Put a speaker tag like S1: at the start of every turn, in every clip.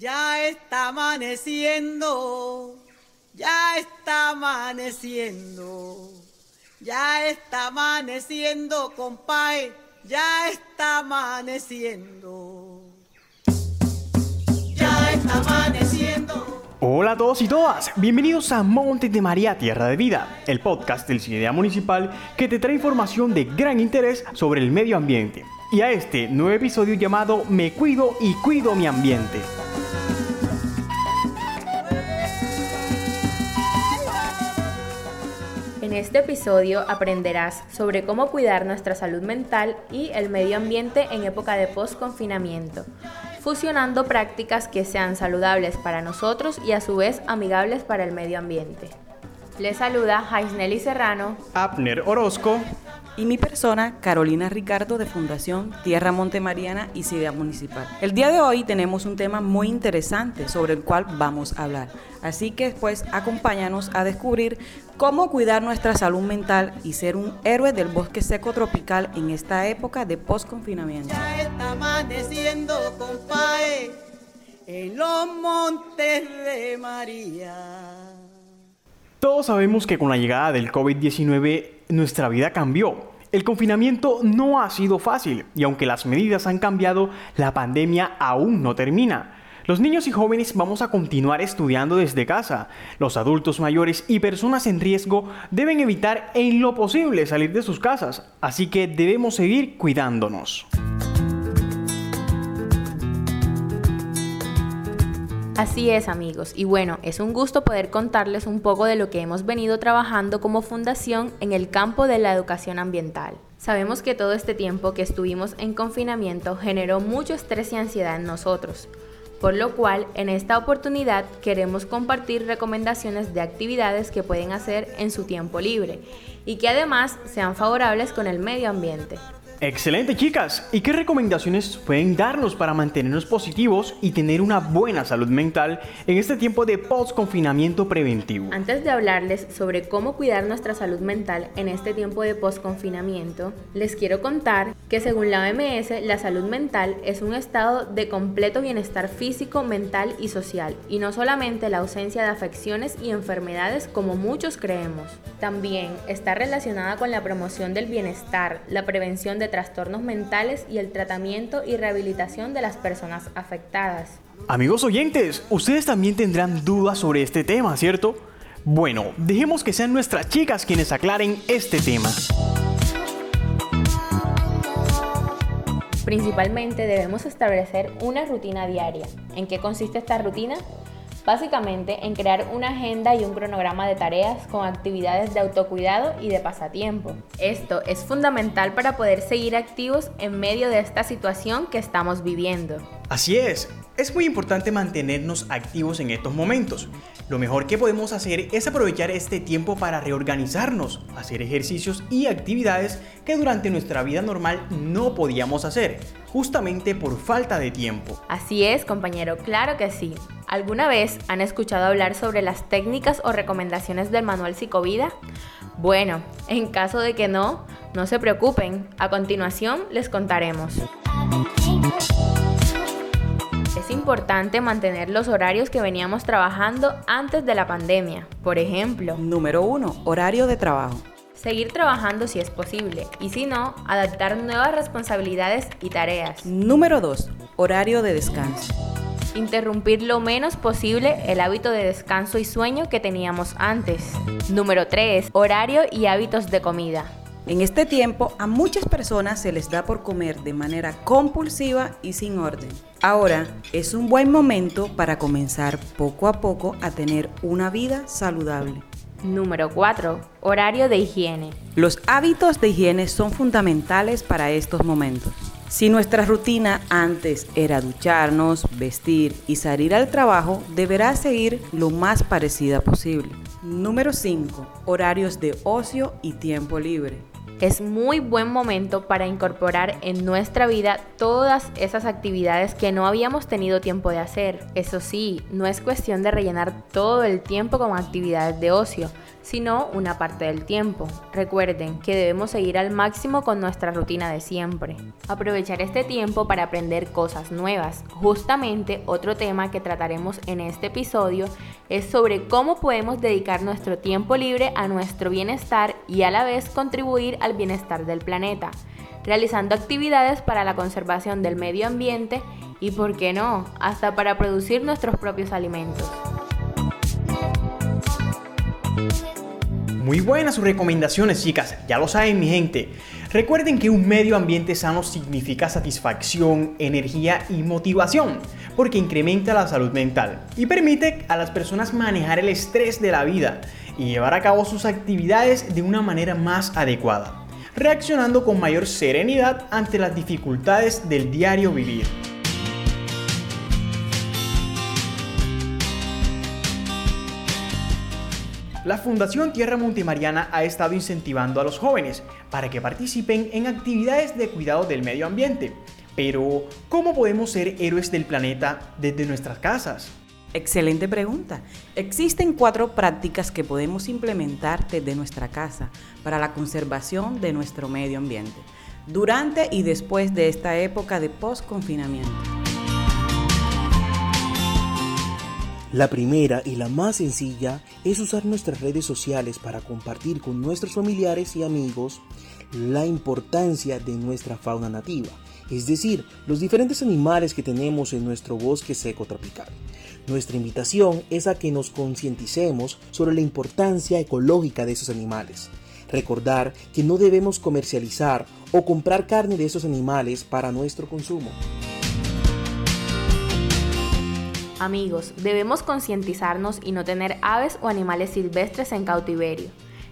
S1: Ya está amaneciendo, ya está amaneciendo, ya está amaneciendo, compadre, ya está amaneciendo. Ya está amaneciendo.
S2: Hola a todos y todas, bienvenidos a Monte de María Tierra de Vida, el podcast del CIDEA Municipal que te trae información de gran interés sobre el medio ambiente. Y a este nuevo episodio llamado Me cuido y cuido mi ambiente.
S3: En este episodio aprenderás sobre cómo cuidar nuestra salud mental y el medio ambiente en época de post-confinamiento, fusionando prácticas que sean saludables para nosotros y a su vez amigables para el medio ambiente. Les saluda Jaisneli Serrano,
S2: Abner Orozco
S4: y mi persona, Carolina Ricardo de Fundación Tierra Montemariana y Ciudad Municipal. El día de hoy tenemos un tema muy interesante sobre el cual vamos a hablar. Así que pues acompáñanos a descubrir cómo cuidar nuestra salud mental y ser un héroe del bosque seco tropical en esta época de post-confinamiento.
S1: Ya está amaneciendo, compadre, en los montes de María.
S2: Todos sabemos que con la llegada del COVID-19 nuestra vida cambió. El confinamiento no ha sido fácil y aunque las medidas han cambiado, la pandemia aún no termina. Los niños y jóvenes vamos a continuar estudiando desde casa. Los adultos mayores y personas en riesgo deben evitar en lo posible salir de sus casas, así que debemos seguir cuidándonos.
S3: Así es amigos, y bueno, es un gusto poder contarles un poco de lo que hemos venido trabajando como fundación en el campo de la educación ambiental. Sabemos que todo este tiempo que estuvimos en confinamiento generó mucho estrés y ansiedad en nosotros, por lo cual en esta oportunidad queremos compartir recomendaciones de actividades que pueden hacer en su tiempo libre y que además sean favorables con el medio ambiente.
S2: Excelente chicas, ¿y qué recomendaciones pueden darnos para mantenernos positivos y tener una buena salud mental en este tiempo de post-confinamiento preventivo?
S3: Antes de hablarles sobre cómo cuidar nuestra salud mental en este tiempo de post-confinamiento, les quiero contar que según la OMS, la salud mental es un estado de completo bienestar físico, mental y social, y no solamente la ausencia de afecciones y enfermedades como muchos creemos. También está relacionada con la promoción del bienestar, la prevención de trastornos mentales y el tratamiento y rehabilitación de las personas afectadas.
S2: Amigos oyentes, ustedes también tendrán dudas sobre este tema, ¿cierto? Bueno, dejemos que sean nuestras chicas quienes aclaren este tema.
S3: Principalmente debemos establecer una rutina diaria. ¿En qué consiste esta rutina? Básicamente en crear una agenda y un cronograma de tareas con actividades de autocuidado y de pasatiempo. Esto es fundamental para poder seguir activos en medio de esta situación que estamos viviendo.
S2: Así es, es muy importante mantenernos activos en estos momentos. Lo mejor que podemos hacer es aprovechar este tiempo para reorganizarnos, hacer ejercicios y actividades que durante nuestra vida normal no podíamos hacer, justamente por falta de tiempo.
S3: Así es, compañero, claro que sí. ¿Alguna vez han escuchado hablar sobre las técnicas o recomendaciones del manual Psicovida? Bueno, en caso de que no, no se preocupen, a continuación les contaremos. Es importante mantener los horarios que veníamos trabajando antes de la pandemia. Por ejemplo,
S4: Número 1. Horario de trabajo.
S3: seguir trabajando si es posible y si no, adaptar nuevas responsabilidades y tareas.
S4: Número 2. Horario de descanso.
S3: Interrumpir lo menos posible el hábito de descanso y sueño que teníamos antes. Número 3. Horario y hábitos de comida.
S4: En este tiempo a muchas personas se les da por comer de manera compulsiva y sin orden. Ahora es un buen momento para comenzar poco a poco a tener una vida saludable.
S3: Número 4. Horario de higiene.
S4: Los hábitos de higiene son fundamentales para estos momentos. Si nuestra rutina antes era ducharnos, vestir y salir al trabajo, deberá seguir lo más parecida posible. Número 5. Horarios de ocio y tiempo libre.
S3: Es muy buen momento para incorporar en nuestra vida todas esas actividades que no habíamos tenido tiempo de hacer. Eso sí, no es cuestión de rellenar todo el tiempo con actividades de ocio, sino una parte del tiempo. Recuerden que debemos seguir al máximo con nuestra rutina de siempre. Aprovechar este tiempo para aprender cosas nuevas. Justamente otro tema que trataremos en este episodio es sobre cómo podemos dedicar nuestro tiempo libre a nuestro bienestar y a la vez contribuir al bienestar del planeta, realizando actividades para la conservación del medio ambiente y, por qué no, hasta para producir nuestros propios alimentos.
S2: Muy buenas sus recomendaciones, chicas. Ya lo saben, mi gente. Recuerden que un medio ambiente sano significa satisfacción, energía y motivación, porque incrementa la salud mental y permite a las personas manejar el estrés de la vida y llevar a cabo sus actividades de una manera más adecuada, reaccionando con mayor serenidad ante las dificultades del diario vivir. La Fundación Tierra Montemariana ha estado incentivando a los jóvenes para que participen en actividades de cuidado del medio ambiente. Pero, ¿cómo podemos ser héroes del planeta desde nuestras casas?
S4: Excelente pregunta. Existen cuatro prácticas que podemos implementar desde nuestra casa para la conservación de nuestro medio ambiente durante y después de esta época de post-confinamiento.
S5: La primera y la más sencilla es usar nuestras redes sociales para compartir con nuestros familiares y amigos la importancia de nuestra fauna nativa, es decir, los diferentes animales que tenemos en nuestro bosque seco tropical. Nuestra invitación es a que nos concienticemos sobre la importancia ecológica de esos animales. Recordar que no debemos comercializar o comprar carne de esos animales para nuestro consumo.
S3: Amigos, debemos concientizarnos y no tener aves o animales silvestres en cautiverio.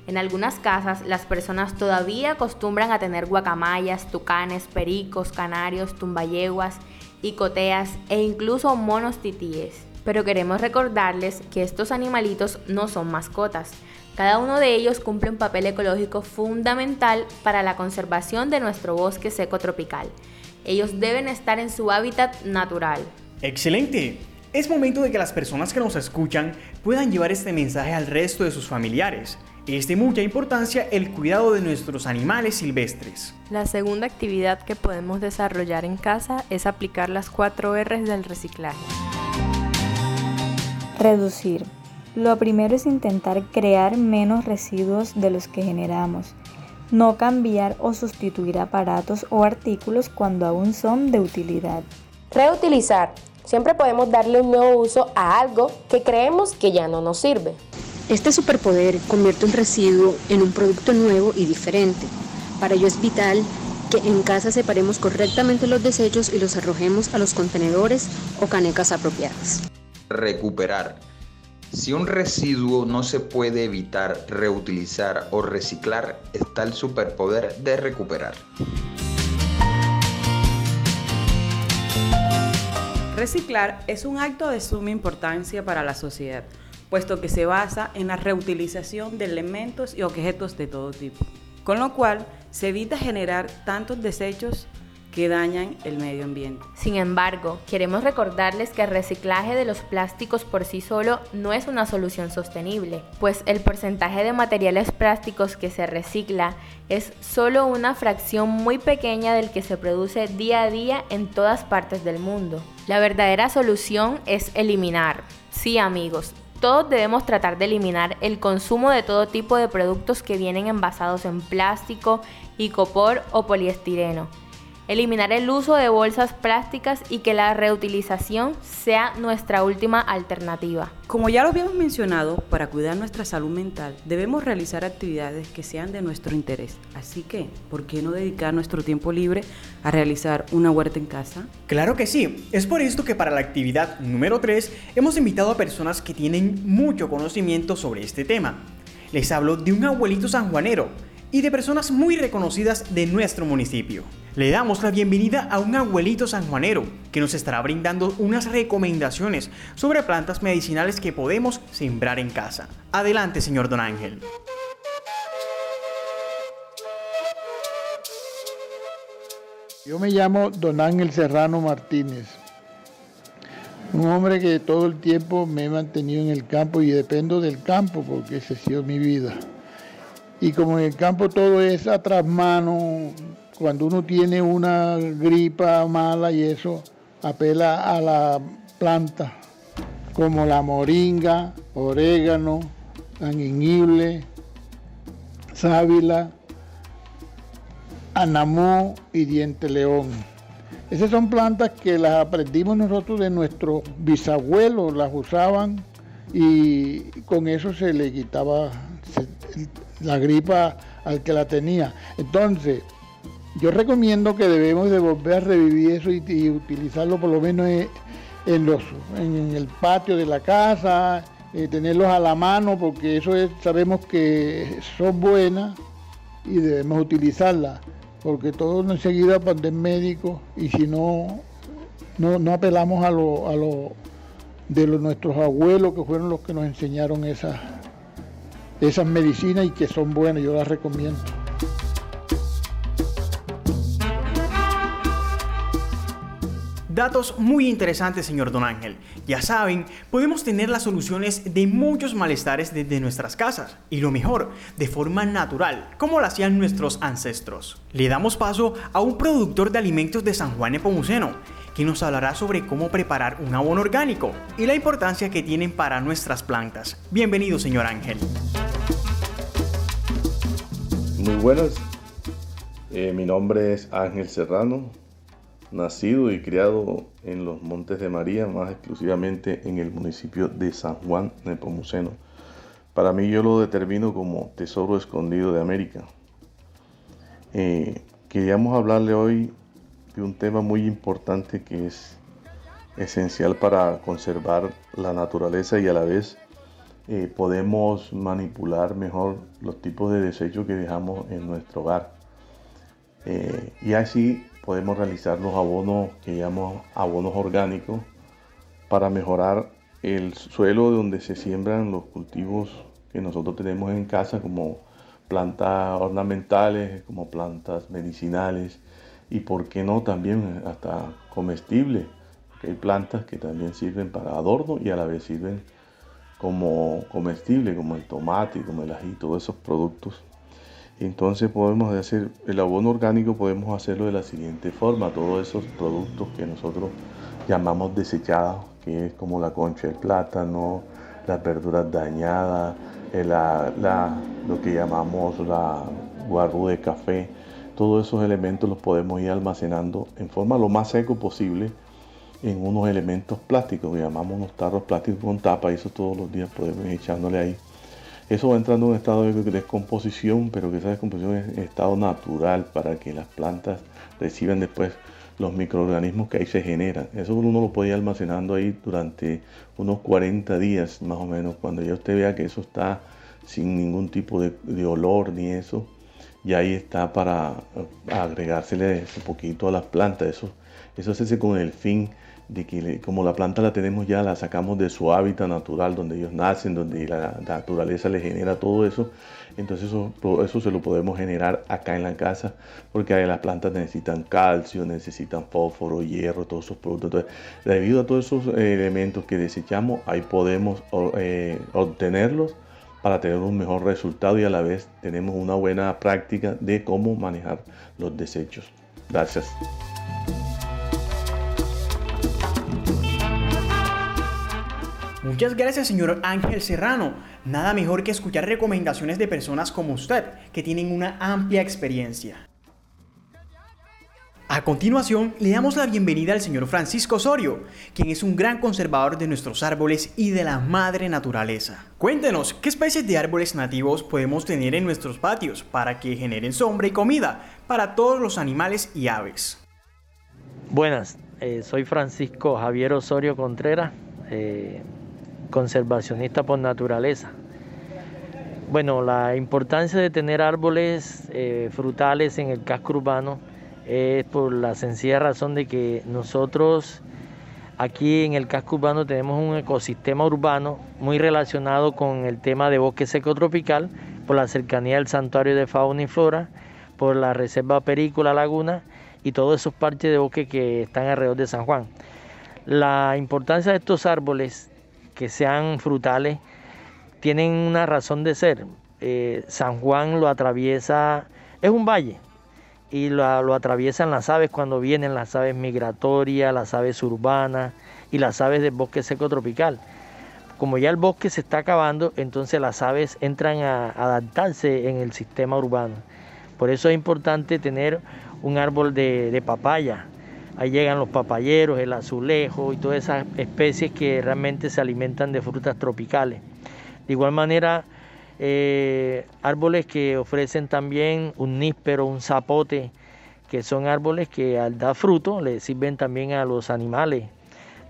S3: En algunas casas las personas todavía acostumbran a tener guacamayas, tucanes, pericos, canarios, tumbayeguas, icoteas e incluso monos titíes. Pero queremos recordarles que estos animalitos no son mascotas. Cada uno de ellos cumple un papel ecológico fundamental para la conservación de nuestro bosque seco tropical. Ellos deben estar en su hábitat natural.
S2: ¡Excelente! Es momento de que las personas que nos escuchan puedan llevar este mensaje al resto de sus familiares. Es de mucha importancia el cuidado de nuestros animales silvestres.
S6: La segunda actividad que podemos desarrollar en casa es aplicar las 4 R's del reciclaje.
S7: Reducir. Lo primero es intentar crear menos residuos de los que generamos. No cambiar o sustituir aparatos o artículos cuando aún son de utilidad.
S8: Reutilizar. Siempre podemos darle un nuevo uso a algo que creemos que ya no nos sirve.
S9: Este superpoder convierte un residuo en un producto nuevo y diferente. Para ello es vital que en casa separemos correctamente los desechos y los arrojemos a los contenedores o canecas apropiadas.
S10: Recuperar. Si un residuo no se puede evitar reutilizar o reciclar, está el superpoder de recuperar.
S4: Reciclar es un acto de suma importancia para la sociedad, puesto que se basa en la reutilización de elementos y objetos de todo tipo, con lo cual se evita generar tantos desechos que dañan el medio ambiente.
S3: Sin embargo, queremos recordarles que el reciclaje de los plásticos por sí solo no es una solución sostenible, pues el porcentaje de materiales plásticos que se recicla es solo una fracción muy pequeña del que se produce día a día en todas partes del mundo. La verdadera solución es eliminar. Sí amigos, todos debemos tratar de eliminar el consumo de todo tipo de productos que vienen envasados en plástico, icopor o poliestireno eliminar el uso de bolsas plásticas y que la reutilización sea nuestra última alternativa.
S4: Como ya lo habíamos mencionado, para cuidar nuestra salud mental debemos realizar actividades que sean de nuestro interés. Así que, ¿por qué no dedicar nuestro tiempo libre a realizar una huerta en casa?
S2: Claro que sí. Es por esto que para la actividad número 3 hemos invitado a personas que tienen mucho conocimiento sobre este tema. Les hablo de un abuelito sanjuanero y de personas muy reconocidas de nuestro municipio. Le damos la bienvenida a un abuelito sanjuanero que nos estará brindando unas recomendaciones sobre plantas medicinales que podemos sembrar en casa. Adelante, señor Don Ángel.
S11: Yo me llamo Don Ángel Serrano Martínez. Un hombre que todo el tiempo me he mantenido en el campo y dependo del campo porque esa ha sido mi vida. Y como en el campo todo es a mano, cuando uno tiene una gripa mala y eso, apela a la planta, como la moringa, orégano, anguiñible, sábila, anamó y diente león. Esas son plantas que las aprendimos nosotros de nuestros bisabuelos, las usaban y con eso se le quitaba la gripa al que la tenía. Entonces, yo recomiendo que debemos de volver a revivir eso y, utilizarlo por lo menos en, los, en, el patio de la casa, eh, tenerlos a la mano, porque eso sabemos que son buenas y debemos utilizarlas porque todo enseguida el médico y si no, no, apelamos a lo, a lo de nuestros abuelos que fueron los que nos enseñaron esas, esas medicinas y que son buenas, yo las recomiendo.
S2: Datos muy interesantes, señor Don Ángel. Ya saben, podemos tener las soluciones de muchos malestares desde nuestras casas, y lo mejor, de forma natural, como lo hacían nuestros ancestros. Le damos paso a un productor de alimentos de San Juan Nepomuceno, que nos hablará sobre cómo preparar un abono orgánico y la importancia que tienen para nuestras plantas. Bienvenido, señor Ángel.
S12: Muy buenas, eh, mi nombre es Ángel Serrano, nacido y criado en los Montes de María, más exclusivamente en el municipio de San Juan Nepomuceno. Para mí yo lo determino como tesoro escondido de América. Eh, queríamos hablarle hoy de un tema muy importante que es esencial para conservar la naturaleza y a la vez eh, podemos manipular mejor los tipos de desechos que dejamos en nuestro hogar. Eh, y así podemos realizar los abonos que llamamos abonos orgánicos para mejorar el suelo donde se siembran los cultivos que nosotros tenemos en casa como plantas ornamentales, como plantas medicinales y por qué no también hasta comestibles, hay plantas que también sirven para adorno y a la vez sirven como comestible, como el tomate, como el ají, todos esos productos entonces podemos hacer el abono orgánico, podemos hacerlo de la siguiente forma. Todos esos productos que nosotros llamamos desechados, que es como la concha de plátano, las verduras dañadas, eh, lo que llamamos la guarru de café, todos esos elementos los podemos ir almacenando en forma lo más seco posible en unos elementos plásticos que llamamos unos tarros plásticos con tapa y eso todos los días podemos ir echándole ahí eso va entrando en un estado de descomposición, pero que esa descomposición es estado natural para que las plantas reciban después los microorganismos que ahí se generan. Eso uno lo puede ir almacenando ahí durante unos 40 días más o menos. Cuando ya usted vea que eso está sin ningún tipo de, olor ni eso, y ahí está para agregársele un poquito a las plantas. Eso, eso se hace con el fin de que como la planta la tenemos ya, la sacamos de su hábitat natural, donde ellos nacen, donde la, naturaleza les genera todo eso, entonces eso, eso se lo podemos generar acá en la casa, porque las plantas necesitan calcio, necesitan fósforo, hierro, todos esos productos. Entonces, debido a todos esos eh, elementos que desechamos, ahí podemos eh, obtenerlos para tener un mejor resultado y a la vez tenemos una buena práctica de cómo manejar los desechos. Gracias.
S2: Muchas gracias, señor Ángel Serrano. Nada mejor que escuchar recomendaciones de personas como usted, que tienen una amplia experiencia. A continuación, le damos la bienvenida al señor Francisco Osorio, quien es un gran conservador de nuestros árboles y de la madre naturaleza. Cuéntenos, ¿qué especies de árboles nativos podemos tener en nuestros patios para que generen sombra y comida para todos los animales y aves?
S13: Buenas, eh, soy Francisco Javier Osorio Contreras. Eh, conservacionista por naturaleza. Bueno, la importancia de tener árboles eh, frutales en el casco urbano es por la sencilla razón de que nosotros aquí en el casco urbano tenemos un ecosistema urbano muy relacionado con el tema de bosque seco tropical por la cercanía del santuario de fauna y flora, por la reserva Perícola Laguna y todos esos parches de bosque que están alrededor de San Juan. La importancia de estos árboles que sean frutales tienen una razón de ser. Eh, San Juan lo atraviesa, es un valle, y lo, lo, atraviesan las aves cuando vienen, las aves migratorias, las aves urbanas y las aves del bosque seco tropical. Como ya el bosque se está acabando, entonces las aves entran a adaptarse en el sistema urbano. Por eso es importante tener un árbol de, de papaya. Ahí llegan los papayeros, el azulejo y todas esas especies que realmente se alimentan de frutas tropicales. De igual manera, eh, árboles que ofrecen también un níspero, un zapote, que son árboles que al dar fruto le sirven también a los animales.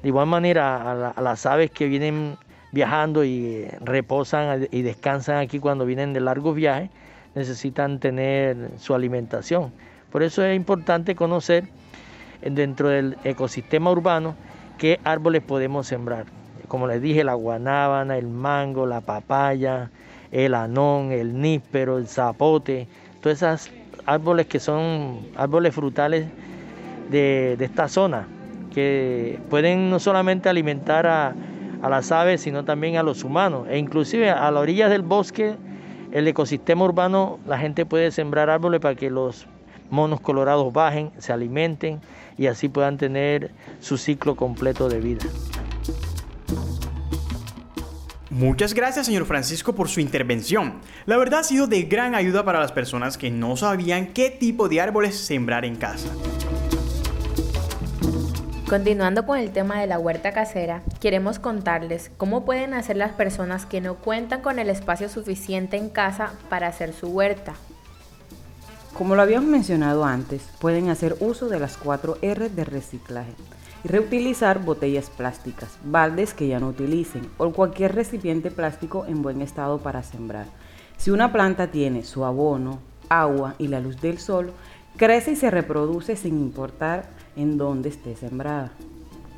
S13: De igual manera, a, a las aves que vienen viajando y reposan y descansan aquí cuando vienen de largos viajes, necesitan tener su alimentación. Por eso es importante conocer dentro del ecosistema urbano qué árboles podemos sembrar. Como les dije, la guanábana, el mango, la papaya, el anón, el níspero, el zapote, todos esos árboles que son árboles frutales de, de esta zona, que pueden no solamente alimentar a, a, las aves, sino también a los humanos. E inclusive a la orilla del bosque, el ecosistema urbano, la gente puede sembrar árboles para que los monos colorados bajen, se alimenten y así puedan tener su ciclo completo de vida.
S2: Muchas gracias, señor Francisco, por su intervención. La verdad ha sido de gran ayuda para las personas que no sabían qué tipo de árboles sembrar en casa.
S3: Continuando con el tema de la huerta casera, queremos contarles cómo pueden hacer las personas que no cuentan con el espacio suficiente en casa para hacer su huerta.
S4: Como lo habíamos mencionado antes, pueden hacer uso de las 4 R de reciclaje reutilizar botellas plásticas, baldes que ya no utilicen o cualquier recipiente plástico en buen estado para sembrar. Si una planta tiene su abono, agua y la luz del sol, crece y se reproduce sin importar en dónde esté sembrada.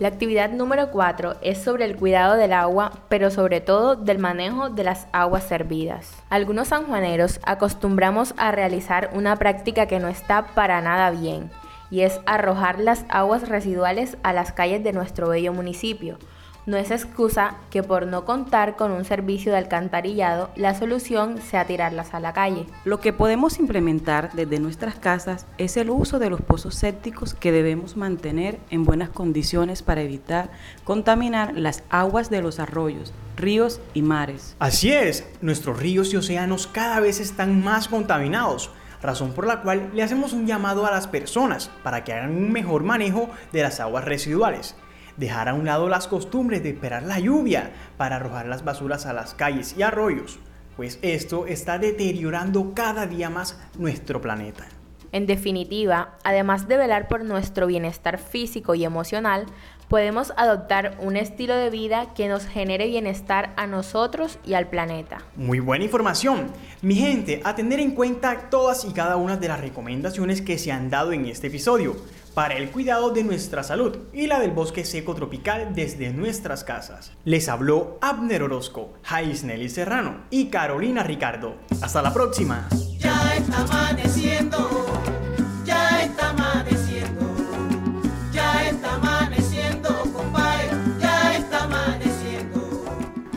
S3: La actividad número 4 es sobre el cuidado del agua, pero sobre todo del manejo de las aguas servidas. Algunos sanjuaneros acostumbramos a realizar una práctica que no está para nada bien, y es arrojar las aguas residuales a las calles de nuestro bello municipio. No es excusa que por no contar con un servicio de alcantarillado, la solución sea tirarlas a la calle.
S4: Lo que podemos implementar desde nuestras casas es el uso de los pozos sépticos que debemos mantener en buenas condiciones para evitar contaminar las aguas de los arroyos, ríos y mares.
S2: Así es, nuestros ríos y océanos cada vez están más contaminados razón por la cual le hacemos un llamado a las personas para que hagan un mejor manejo de las aguas residuales dejar a un lado las costumbres de esperar la lluvia para arrojar las basuras a las calles y arroyos, pues esto está deteriorando cada día más nuestro planeta.
S3: En definitiva, además de velar por nuestro bienestar físico y emocional, podemos adoptar un estilo de vida que nos genere bienestar a nosotros y al planeta.
S2: Muy buena información. Mi gente, a tener en cuenta todas y cada una de las recomendaciones que se han dado en este episodio para el cuidado de nuestra salud y la del bosque seco tropical desde nuestras casas. Les habló Abner Orozco, Jais Nelly Serrano y Carolina Ricardo. Hasta la próxima.
S1: Ya está amaneciendo,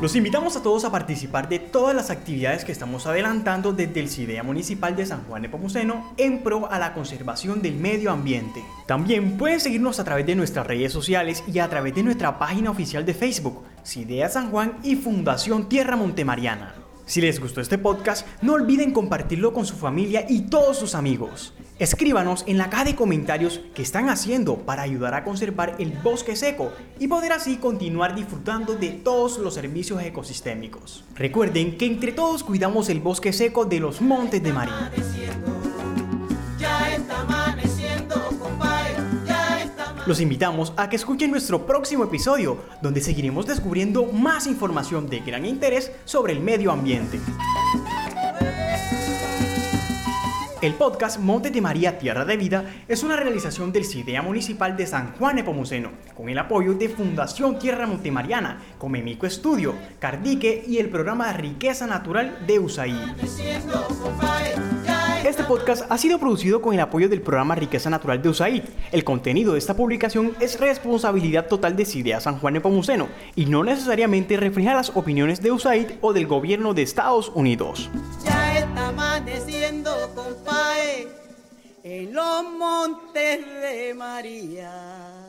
S2: Los invitamos a todos a participar de todas las actividades que estamos adelantando desde el CIDEA Municipal de San Juan de Pomuceno en pro a la conservación del medio ambiente. También pueden seguirnos a través de nuestras redes sociales y a través de nuestra página oficial de Facebook, CIDEA San Juan y Fundación Tierra Montemariana. Si les gustó este podcast, no olviden compartirlo con su familia y todos sus amigos. Escríbanos en la caja de comentarios qué están haciendo para ayudar a conservar el bosque seco y poder así continuar disfrutando de todos los servicios ecosistémicos. Recuerden que entre todos cuidamos el bosque seco de los montes de María. Los invitamos a que escuchen nuestro próximo episodio, donde seguiremos descubriendo más información de gran interés sobre el medio ambiente. El podcast Monte de María Tierra de Vida es una realización del CIDEA Municipal de San Juan Nepomuceno, con el apoyo de Fundación Tierra Montemariana, Comemico Estudio, Cardique y el programa Riqueza Natural de USAID. Este podcast ha sido producido con el apoyo del programa Riqueza Natural de USAID. El contenido de esta publicación es responsabilidad total de CIDEA San Juan Nepomuceno y no necesariamente refleja las opiniones de USAID o del gobierno de Estados Unidos.
S1: Amaneciendo, compadre, en los montes de María.